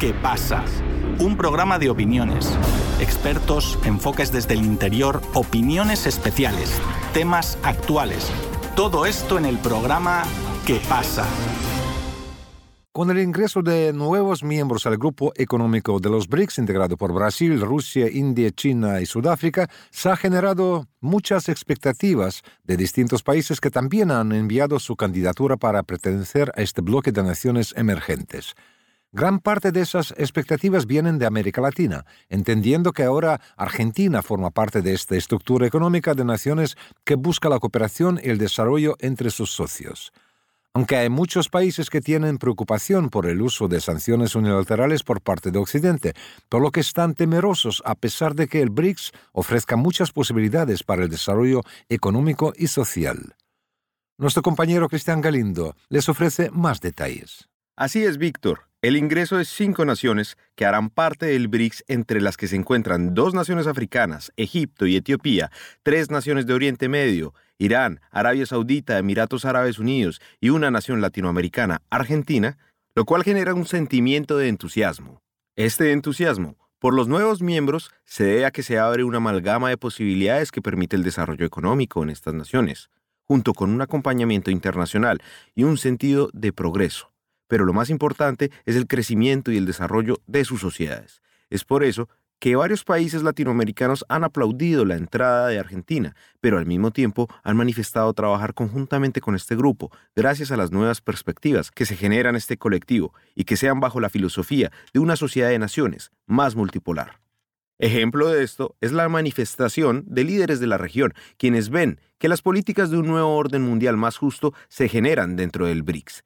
¿Qué pasa? Un programa de opiniones, expertos, enfoques desde el interior, opiniones especiales, temas actuales. Todo esto en el programa ¿Qué pasa? Con el ingreso de nuevos miembros al grupo económico de los BRICS, integrado por Brasil, Rusia, India, China y Sudáfrica, se ha generado muchas expectativas de distintos países que también han enviado su candidatura para pertenecer a este bloque de naciones emergentes. Gran parte de esas expectativas vienen de América Latina, entendiendo que ahora Argentina forma parte de esta estructura económica de naciones que busca la cooperación y el desarrollo entre sus socios. Aunque hay muchos países que tienen preocupación por el uso de sanciones unilaterales por parte de Occidente, por lo que están temerosos a pesar de que el BRICS ofrezca muchas posibilidades para el desarrollo económico y social. Nuestro compañero Cristian Galindo les ofrece más detalles. Así es, Víctor. El ingreso de cinco naciones que harán parte del BRICS, entre las que se encuentran dos naciones africanas, Egipto y Etiopía, tres naciones de Oriente Medio, Irán, Arabia Saudita, Emiratos Árabes Unidos y una nación latinoamericana, Argentina, lo cual genera un sentimiento de entusiasmo. Este entusiasmo por los nuevos miembros se debe a que se abre una amalgama de posibilidades que permite el desarrollo económico en estas naciones, junto con un acompañamiento internacional y un sentido de progreso. Pero lo más importante es el crecimiento y el desarrollo de sus sociedades. Es por eso que varios países latinoamericanos han aplaudido la entrada de Argentina, pero al mismo tiempo han manifestado trabajar conjuntamente con este grupo, gracias a las nuevas perspectivas que se generan en este colectivo y que sean bajo la filosofía de una sociedad de naciones más multipolar. Ejemplo de esto es la manifestación de líderes de la región, quienes ven que las políticas de un nuevo orden mundial más justo se generan dentro del BRICS.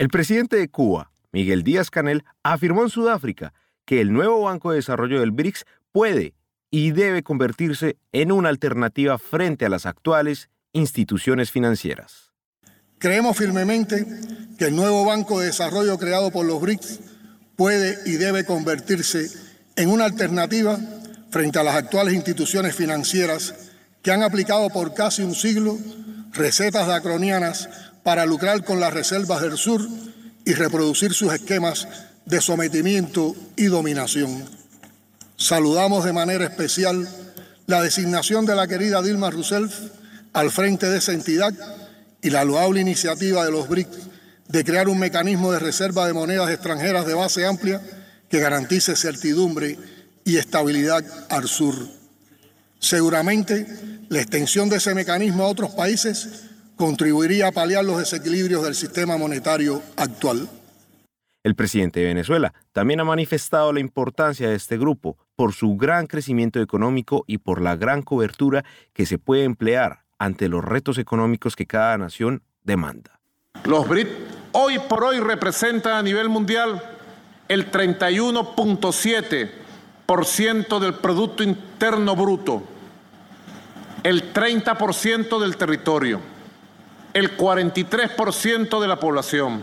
El presidente de Cuba, Miguel Díaz Canel, afirmó en Sudáfrica que el nuevo Banco de Desarrollo del BRICS puede y debe convertirse en una alternativa frente a las actuales instituciones financieras. Creemos firmemente que el nuevo Banco de Desarrollo creado por los BRICS puede y debe convertirse en una alternativa frente a las actuales instituciones financieras que han aplicado por casi un siglo recetas dacronianas para lucrar con las reservas del sur y reproducir sus esquemas de sometimiento y dominación. Saludamos de manera especial la designación de la querida Dilma Rousseff al frente de esa entidad y la loable iniciativa de los BRICS de crear un mecanismo de reserva de monedas extranjeras de base amplia que garantice certidumbre y estabilidad al sur. Seguramente la extensión de ese mecanismo a otros países contribuiría a paliar los desequilibrios del sistema monetario actual. El presidente de Venezuela también ha manifestado la importancia de este grupo por su gran crecimiento económico y por la gran cobertura que se puede emplear ante los retos económicos que cada nación demanda. Los BRIT hoy por hoy representan a nivel mundial el 31.7% del Producto Interno Bruto, el 30% del territorio, el 43% de la población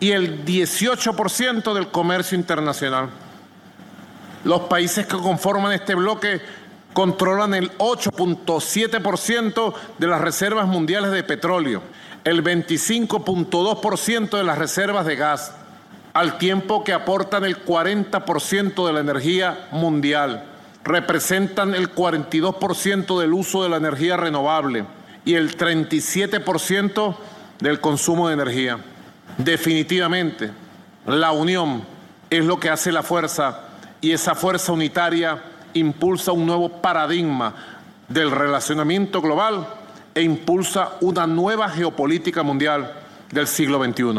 y el 18% del comercio internacional. Los países que conforman este bloque controlan el 8.7% de las reservas mundiales de petróleo, el 25.2% de las reservas de gas, al tiempo que aportan el 40% de la energía mundial, representan el 42% del uso de la energía renovable y el 37% del consumo de energía. Definitivamente, la unión es lo que hace la fuerza y esa fuerza unitaria impulsa un nuevo paradigma del relacionamiento global e impulsa una nueva geopolítica mundial del siglo XXI.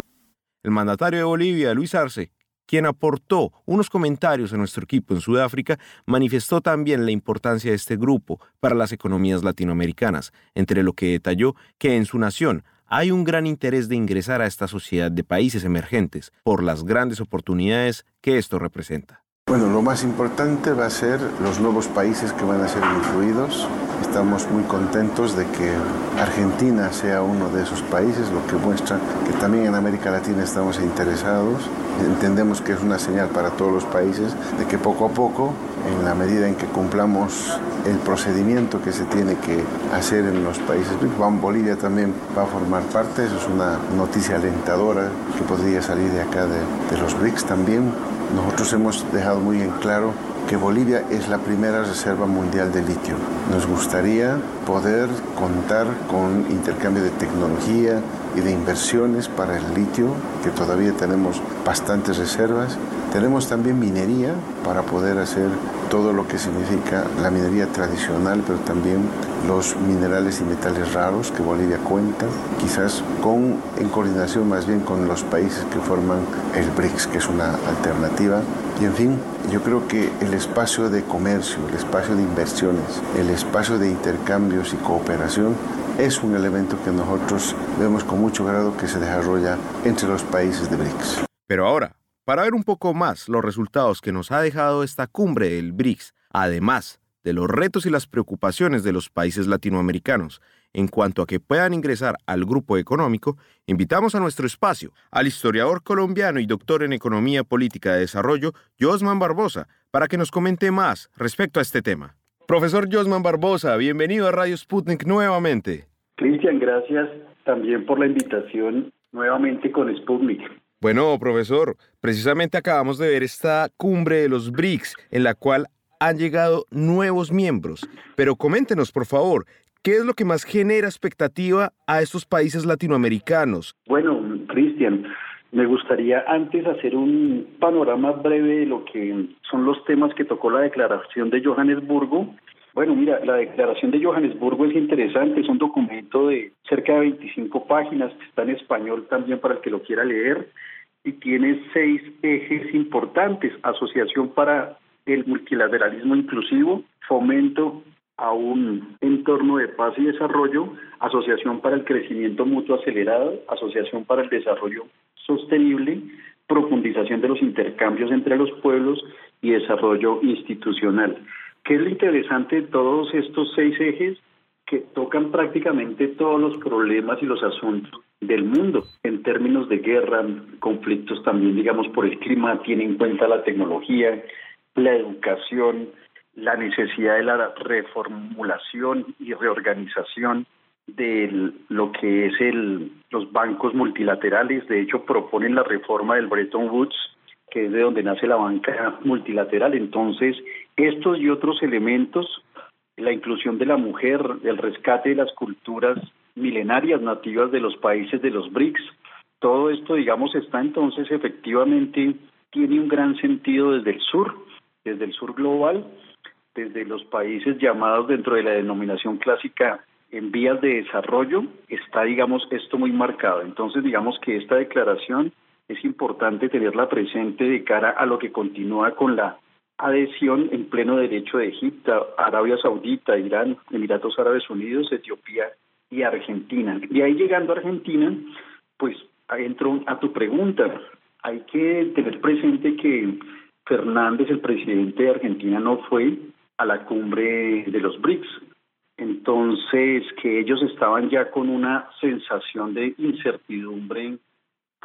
El mandatario de Bolivia, Luis Arce, quien aportó unos comentarios a nuestro equipo en Sudáfrica, manifestó también la importancia de este grupo para las economías latinoamericanas, entre lo que detalló que en su nación hay un gran interés de ingresar a esta sociedad de países emergentes por las grandes oportunidades que esto representa. Bueno, lo más importante va a ser los nuevos países que van a ser incluidos. Estamos muy contentos de que Argentina sea uno de esos países, lo que muestra que también en América Latina estamos interesados. Entendemos que es una señal para todos los países de que poco a poco, en la medida en que cumplamos el procedimiento que se tiene que hacer en los países Bolivia también va a formar parte, eso es una noticia alentadora que podría salir de acá de, de los BRICS también nosotros hemos dejado muy en claro que Bolivia es la primera reserva mundial de litio. Nos gustaría poder contar con intercambio de tecnología y de inversiones para el litio, que todavía tenemos bastantes reservas. Tenemos también minería para poder hacer todo lo que significa la minería tradicional, pero también los minerales y metales raros que Bolivia cuenta, quizás con, en coordinación más bien con los países que forman el BRICS, que es una alternativa. Y en fin, yo creo que el espacio de comercio, el espacio de inversiones, el espacio de intercambios y cooperación es un elemento que nosotros vemos con mucho grado que se desarrolla entre los países de BRICS. Pero ahora, para ver un poco más los resultados que nos ha dejado esta cumbre del BRICS, además de los retos y las preocupaciones de los países latinoamericanos en cuanto a que puedan ingresar al grupo económico, invitamos a nuestro espacio al historiador colombiano y doctor en Economía Política de Desarrollo, Josman Barbosa, para que nos comente más respecto a este tema. Profesor Josman Barbosa, bienvenido a Radio Sputnik nuevamente. Cristian, gracias también por la invitación nuevamente con Sputnik. Bueno, profesor, precisamente acabamos de ver esta cumbre de los BRICS en la cual han llegado nuevos miembros. Pero coméntenos, por favor, ¿qué es lo que más genera expectativa a estos países latinoamericanos? Bueno, Cristian, me gustaría antes hacer un panorama breve de lo que son los temas que tocó la declaración de Johannesburgo. Bueno, mira, la declaración de Johannesburgo es interesante, es un documento de cerca de 25 páginas, está en español también para el que lo quiera leer, y tiene seis ejes importantes, asociación para el multilateralismo inclusivo, fomento a un entorno de paz y desarrollo, Asociación para el Crecimiento Mutuo Acelerado, Asociación para el Desarrollo Sostenible, profundización de los intercambios entre los pueblos y desarrollo institucional. ¿Qué es lo interesante de todos estos seis ejes? Que tocan prácticamente todos los problemas y los asuntos del mundo en términos de guerra, conflictos también, digamos, por el clima, tiene en cuenta la tecnología, la educación, la necesidad de la reformulación y reorganización de lo que es el, los bancos multilaterales. De hecho, proponen la reforma del Bretton Woods, que es de donde nace la banca multilateral. Entonces, estos y otros elementos, la inclusión de la mujer, el rescate de las culturas milenarias nativas de los países de los BRICS, todo esto, digamos, está entonces efectivamente, tiene un gran sentido desde el sur, desde el sur global, desde los países llamados dentro de la denominación clásica en vías de desarrollo, está, digamos, esto muy marcado. Entonces, digamos que esta declaración es importante tenerla presente de cara a lo que continúa con la adhesión en pleno derecho de Egipto, Arabia Saudita, Irán, Emiratos Árabes Unidos, Etiopía y Argentina. Y ahí llegando a Argentina, pues entro a tu pregunta. Hay que tener presente que Fernández, el presidente de Argentina, no fue a la cumbre de los BRICS. Entonces, que ellos estaban ya con una sensación de incertidumbre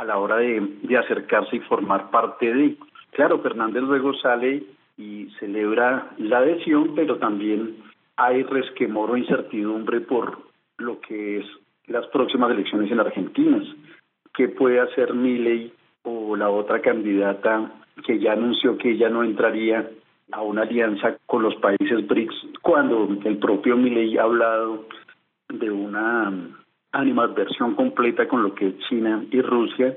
a la hora de, de acercarse y formar parte de. Claro, Fernández luego sale y celebra la adhesión, pero también hay resquemor o incertidumbre por lo que es las próximas elecciones en Argentina. ¿Qué puede hacer Milei o la otra candidata que ya anunció que ella no entraría a una alianza con los países BRICS cuando el propio Milei ha hablado de una animadversión completa con lo que es China y Rusia.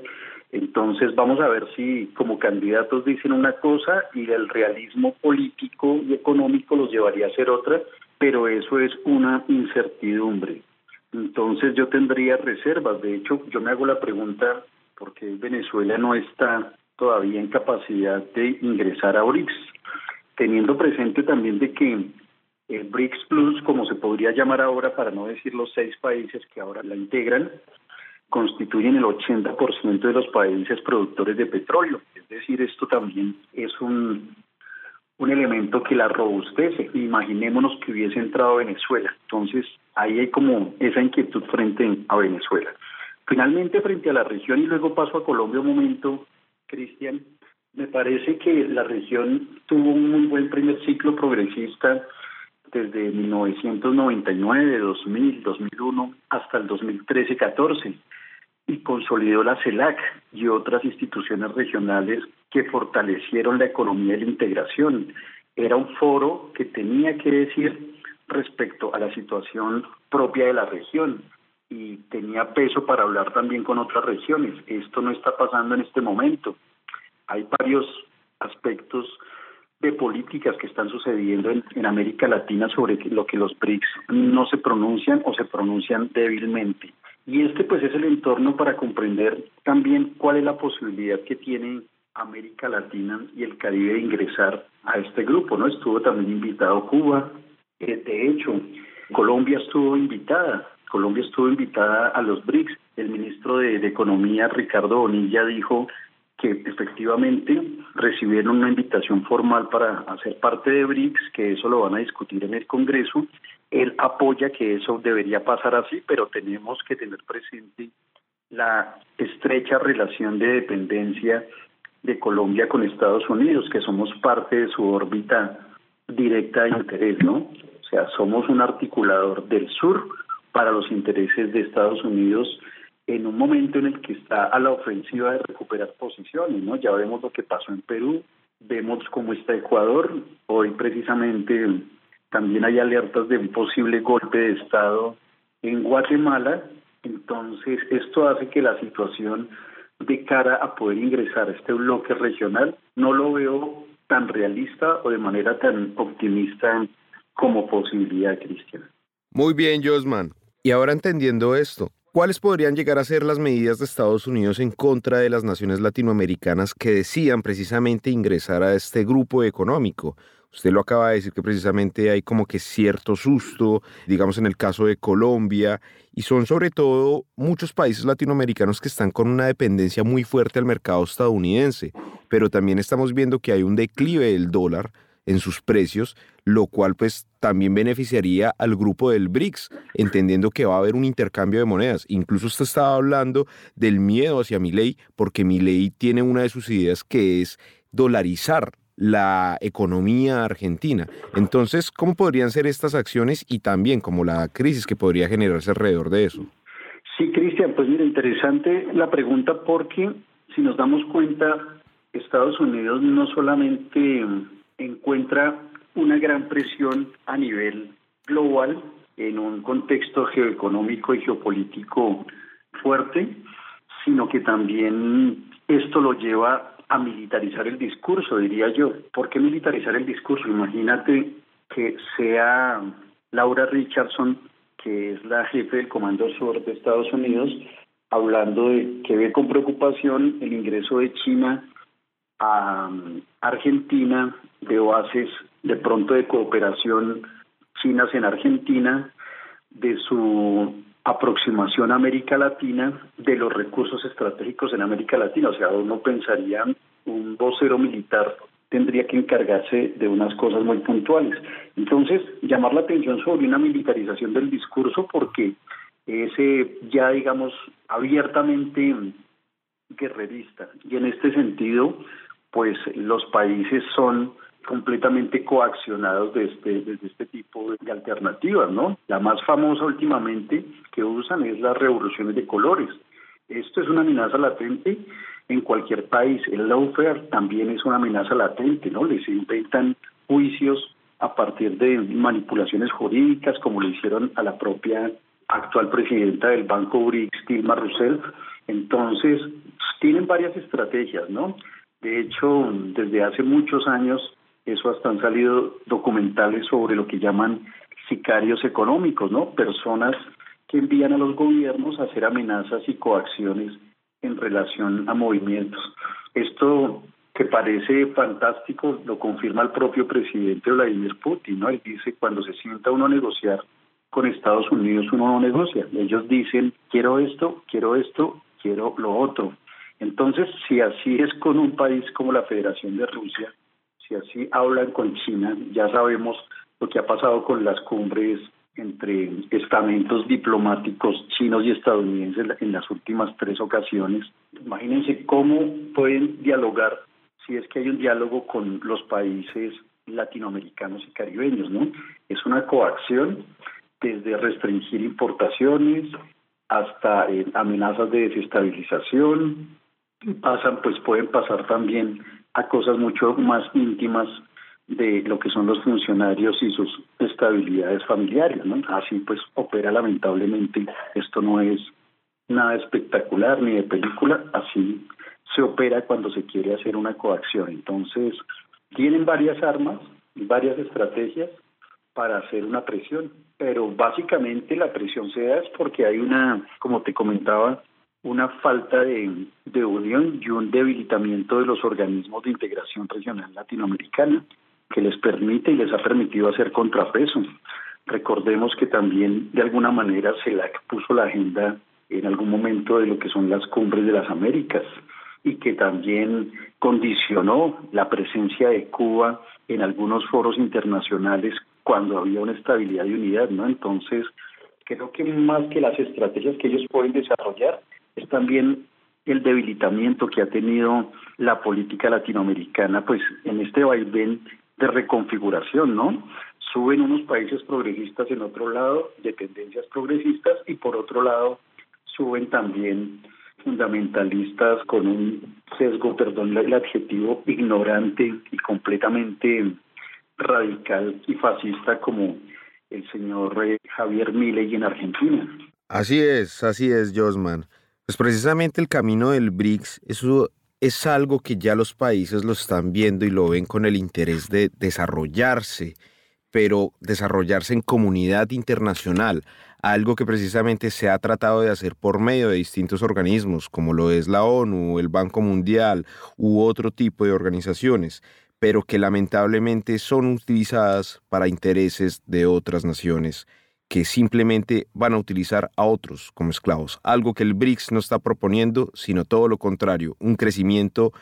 Entonces vamos a ver si como candidatos dicen una cosa y el realismo político y económico los llevaría a hacer otra, pero eso es una incertidumbre. Entonces yo tendría reservas. De hecho, yo me hago la pregunta por qué Venezuela no está todavía en capacidad de ingresar a BRICS, teniendo presente también de que el BRICS Plus, como se podría llamar ahora, para no decir los seis países que ahora la integran, constituyen el 80% de los países productores de petróleo. Es decir, esto también es un, un elemento que la robustece. Imaginémonos que hubiese entrado Venezuela. Entonces, ahí hay como esa inquietud frente a Venezuela. Finalmente, frente a la región, y luego paso a Colombia un momento, Cristian, me parece que la región tuvo un muy buen primer ciclo progresista desde 1999, 2000, 2001 hasta el 2013-14. y consolidó la CELAC y otras instituciones regionales que fortalecieron la economía y la integración. Era un foro que tenía que decir respecto a la situación propia de la región y tenía peso para hablar también con otras regiones. Esto no está pasando en este momento. Hay varios aspectos políticas que están sucediendo en, en, América Latina sobre lo que los BRICS no se pronuncian o se pronuncian débilmente. Y este pues es el entorno para comprender también cuál es la posibilidad que tiene América Latina y el Caribe de ingresar a este grupo, ¿no? Estuvo también invitado Cuba, eh, de hecho, Colombia estuvo invitada, Colombia estuvo invitada a los BRICS. El ministro de, de Economía, Ricardo Bonilla, dijo que efectivamente recibieron una invitación formal para hacer parte de BRICS, que eso lo van a discutir en el Congreso. Él apoya que eso debería pasar así, pero tenemos que tener presente la estrecha relación de dependencia de Colombia con Estados Unidos, que somos parte de su órbita directa de interés, ¿no? O sea, somos un articulador del sur para los intereses de Estados Unidos en un momento en el que está a la ofensiva de recuperar posiciones, ¿no? Ya vemos lo que pasó en Perú, vemos cómo está Ecuador, hoy precisamente también hay alertas de un posible golpe de Estado en Guatemala, entonces esto hace que la situación de cara a poder ingresar a este bloque regional no lo veo tan realista o de manera tan optimista como posibilidad, Cristian. Muy bien, Josman. Y ahora entendiendo esto, ¿cuáles podrían llegar a ser las medidas de Estados Unidos en contra de las naciones latinoamericanas que decían precisamente ingresar a este grupo económico? Usted lo acaba de decir que precisamente hay como que cierto susto, digamos en el caso de Colombia, y son sobre todo muchos países latinoamericanos que están con una dependencia muy fuerte al mercado estadounidense, pero también estamos viendo que hay un declive del dólar en sus precios, lo cual pues también beneficiaría al grupo del BRICS, entendiendo que va a haber un intercambio de monedas. Incluso usted estaba hablando del miedo hacia ley, porque ley tiene una de sus ideas que es dolarizar la economía argentina. Entonces, ¿cómo podrían ser estas acciones y también como la crisis que podría generarse alrededor de eso? Sí, Cristian, pues mira, interesante la pregunta porque si nos damos cuenta, Estados Unidos no solamente encuentra una gran presión a nivel global en un contexto geoeconómico y geopolítico fuerte, sino que también esto lo lleva a militarizar el discurso, diría yo. ¿Por qué militarizar el discurso? Imagínate que sea Laura Richardson, que es la jefe del Comando Sur de Estados Unidos, hablando de que ve con preocupación el ingreso de China a Argentina, de bases de pronto de cooperación chinas en Argentina, de su aproximación a América Latina de los recursos estratégicos en América Latina. O sea, uno pensaría un vocero militar tendría que encargarse de unas cosas muy puntuales. Entonces, llamar la atención sobre una militarización del discurso porque ese ya, digamos, abiertamente guerrerista. Y en este sentido, pues los países son completamente coaccionados de este, desde este tipo de alternativas, ¿no? La más famosa últimamente que usan es las revoluciones de colores. Esto es una amenaza latente en cualquier país. El lawfare también es una amenaza latente, ¿no? Les inventan juicios a partir de manipulaciones jurídicas, como le hicieron a la propia actual presidenta del Banco BRICS, Dilma Rousseff. Entonces, tienen varias estrategias, ¿no? De hecho, desde hace muchos años eso hasta han salido documentales sobre lo que llaman sicarios económicos, ¿no? Personas que envían a los gobiernos a hacer amenazas y coacciones en relación a movimientos. Esto que parece fantástico lo confirma el propio presidente Vladimir Putin, ¿no? Él dice cuando se sienta uno a negociar con Estados Unidos uno no negocia. Ellos dicen quiero esto, quiero esto, quiero lo otro. Entonces, si así es con un país como la Federación de Rusia, si así hablan con China, ya sabemos lo que ha pasado con las cumbres entre estamentos diplomáticos chinos y estadounidenses en las últimas tres ocasiones. Imagínense cómo pueden dialogar si es que hay un diálogo con los países latinoamericanos y caribeños, ¿no? Es una coacción desde restringir importaciones hasta eh, amenazas de desestabilización, pasan, pues pueden pasar también a cosas mucho más íntimas de lo que son los funcionarios y sus estabilidades familiares. Así pues opera lamentablemente, esto no es nada espectacular ni de película, así se opera cuando se quiere hacer una coacción. Entonces, tienen varias armas, varias estrategias para hacer una presión, pero básicamente la presión se da es porque hay una, como te comentaba, una falta de, de unión y un debilitamiento de los organismos de integración regional latinoamericana que les permite y les ha permitido hacer contrapeso. Recordemos que también de alguna manera se la puso la agenda en algún momento de lo que son las cumbres de las Américas y que también condicionó la presencia de Cuba en algunos foros internacionales cuando había una estabilidad y unidad, ¿no? Entonces, creo que más que las estrategias que ellos pueden desarrollar, es también el debilitamiento que ha tenido la política latinoamericana, pues en este vaivén de reconfiguración, ¿no? Suben unos países progresistas en otro lado, dependencias progresistas, y por otro lado suben también fundamentalistas con un sesgo, perdón el adjetivo, ignorante y completamente radical y fascista como el señor eh, Javier Milei en Argentina. Así es, así es, Josman. Pues precisamente el camino del BRICS, es algo que ya los países lo están viendo y lo ven con el interés de desarrollarse, pero desarrollarse en comunidad internacional, algo que precisamente se ha tratado de hacer por medio de distintos organismos, como lo es la ONU, el Banco Mundial u otro tipo de organizaciones, pero que lamentablemente son utilizadas para intereses de otras naciones que simplemente van a utilizar a otros como esclavos, algo que el BRICS no está proponiendo, sino todo lo contrario, un crecimiento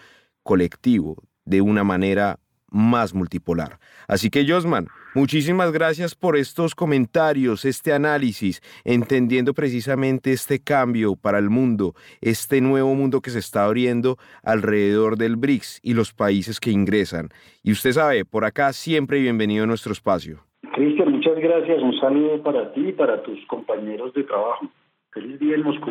colectivo de una manera más multipolar. Así que Josman, muchísimas gracias por estos comentarios, este análisis, entendiendo precisamente este cambio para el mundo, este nuevo mundo que se está abriendo alrededor del BRICS y los países que ingresan. Y usted sabe, por acá siempre bienvenido a nuestro espacio. Cristian, muchas gracias. Un saludo para ti y para tus compañeros de trabajo. Feliz día en Moscú.